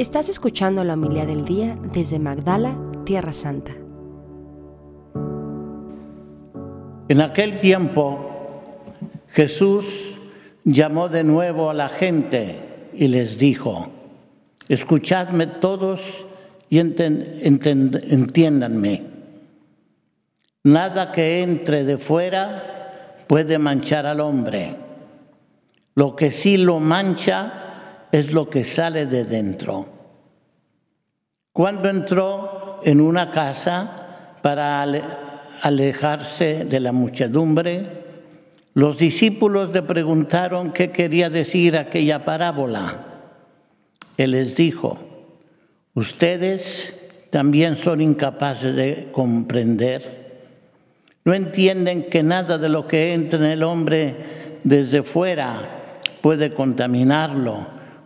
Estás escuchando la humildad del día desde Magdala, Tierra Santa. En aquel tiempo Jesús llamó de nuevo a la gente y les dijo, escuchadme todos y entiéndanme. Nada que entre de fuera puede manchar al hombre. Lo que sí lo mancha es lo que sale de dentro. Cuando entró en una casa para alejarse de la muchedumbre, los discípulos le preguntaron qué quería decir aquella parábola. Él les dijo, ustedes también son incapaces de comprender. No entienden que nada de lo que entra en el hombre desde fuera puede contaminarlo,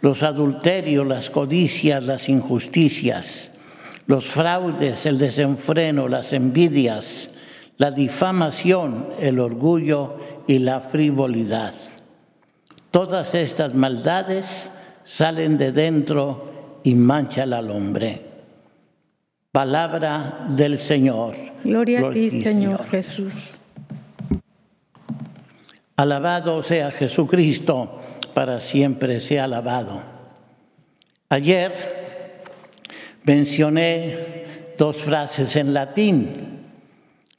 los adulterios, las codicias, las injusticias, los fraudes, el desenfreno, las envidias, la difamación, el orgullo y la frivolidad. Todas estas maldades salen de dentro y manchan al hombre. Palabra del Señor. Gloria, a ti, Señor Jesús. Alabado sea Jesucristo, para siempre sea alabado. Ayer mencioné dos frases en latín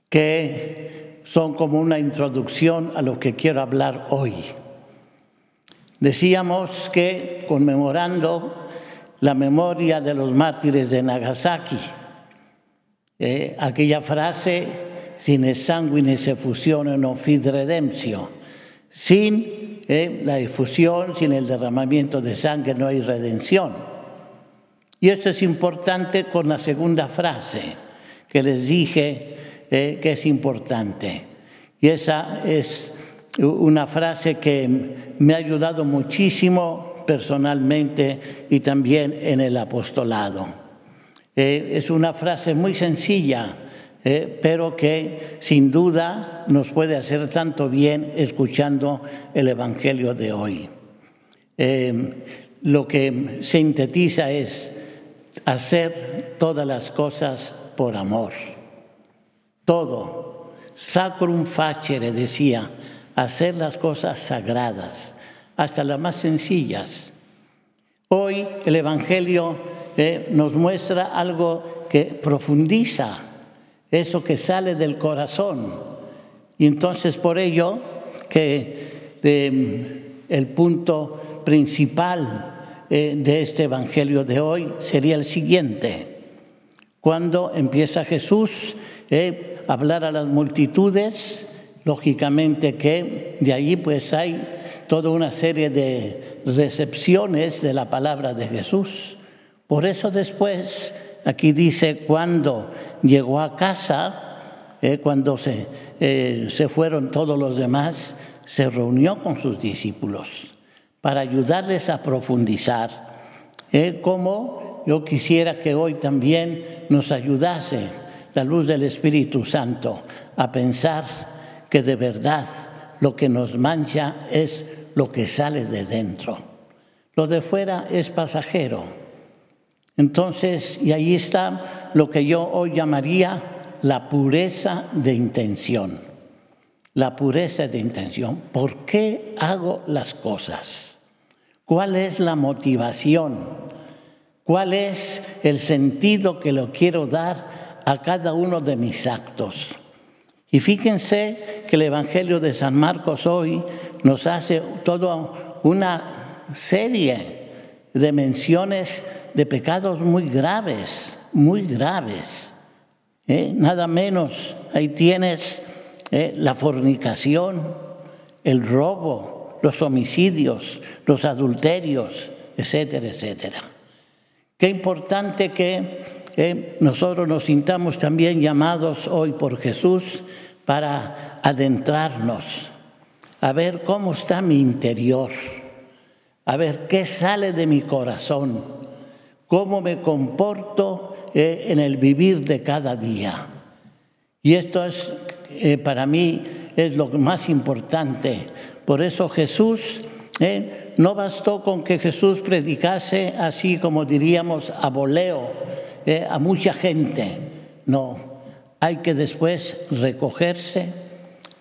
que son como una introducción a lo que quiero hablar hoy. Decíamos que conmemorando la memoria de los mártires de Nagasaki, eh, aquella frase, sin sanguine se fusione no fid redemptio, sin eh, la efusión, sin el derramamiento de sangre no hay redención. Y eso es importante con la segunda frase que les dije, eh, que es importante. Y esa es una frase que me ha ayudado muchísimo personalmente y también en el apostolado. Eh, es una frase muy sencilla, eh, pero que sin duda nos puede hacer tanto bien escuchando el Evangelio de hoy. lo que sintetiza es hacer todas las cosas por amor todo. Sacrum facere, decía, hacer las cosas sagradas, hasta las más sencillas. Hoy el Evangelio eh, nos muestra algo que profundiza eso que sale del corazón. Y entonces por ello que em, el punto principal eh, de este Evangelio de hoy sería el siguiente. Cuando empieza Jesús eh, hablar a las multitudes, lógicamente que de allí pues hay toda una serie de recepciones de la palabra de Jesús. Por eso después, aquí dice, cuando llegó a casa, eh, cuando se, eh, se fueron todos los demás, se reunió con sus discípulos para ayudarles a profundizar. Eh, como yo quisiera que hoy también nos ayudase la luz del Espíritu Santo a pensar que de verdad lo que nos mancha es lo que sale de dentro. Lo de fuera es pasajero. Entonces, y ahí está lo que yo hoy llamaría la pureza de intención. La pureza de intención. ¿Por qué hago las cosas? ¿Cuál es la motivación? ¿Cuál es el sentido que lo quiero dar a cada uno de mis actos. Y fíjense que el Evangelio de San Marcos hoy nos hace toda una serie de menciones de pecados muy graves, muy graves. ¿eh? Nada menos, ahí tienes ¿eh? la fornicación, el robo, los homicidios, los adulterios, etcétera, etcétera. Qué importante que eh, nosotros nos sintamos también llamados hoy por Jesús para adentrarnos, a ver cómo está mi interior, a ver qué sale de mi corazón, cómo me comporto eh, en el vivir de cada día. Y esto es, eh, para mí, es lo más importante. Por eso Jesús no bastó con que Jesús predicase así como diríamos a voleo eh, a mucha gente. No, hay que después recogerse,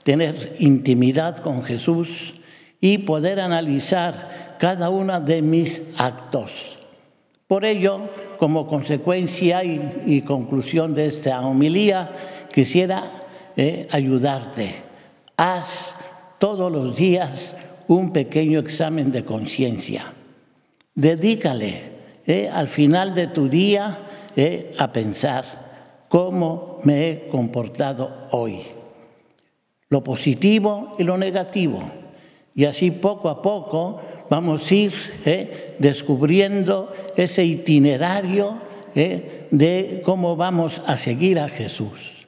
tener intimidad con Jesús y poder analizar cada uno de mis actos. Por ello, como consecuencia y, conclusión de esta homilía, quisiera eh, ayudarte. Haz todos los días un pequeño examen de conciencia. Dedícale eh, al final de tu día eh, a pensar cómo me he comportado hoy, lo positivo y lo negativo. Y así poco a poco vamos a ir eh, descubriendo ese itinerario de cómo vamos a seguir a Jesús.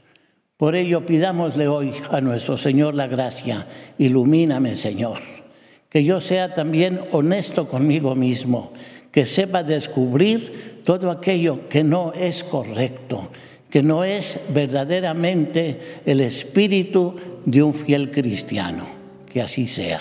Por ello pidámosle hoy a nuestro Señor la gracia, ilumíname Señor que yo sea también honesto conmigo mismo, que sepa descubrir todo aquello que no es correcto, que no es verdaderamente el espíritu de un fiel cristiano. Que así sea.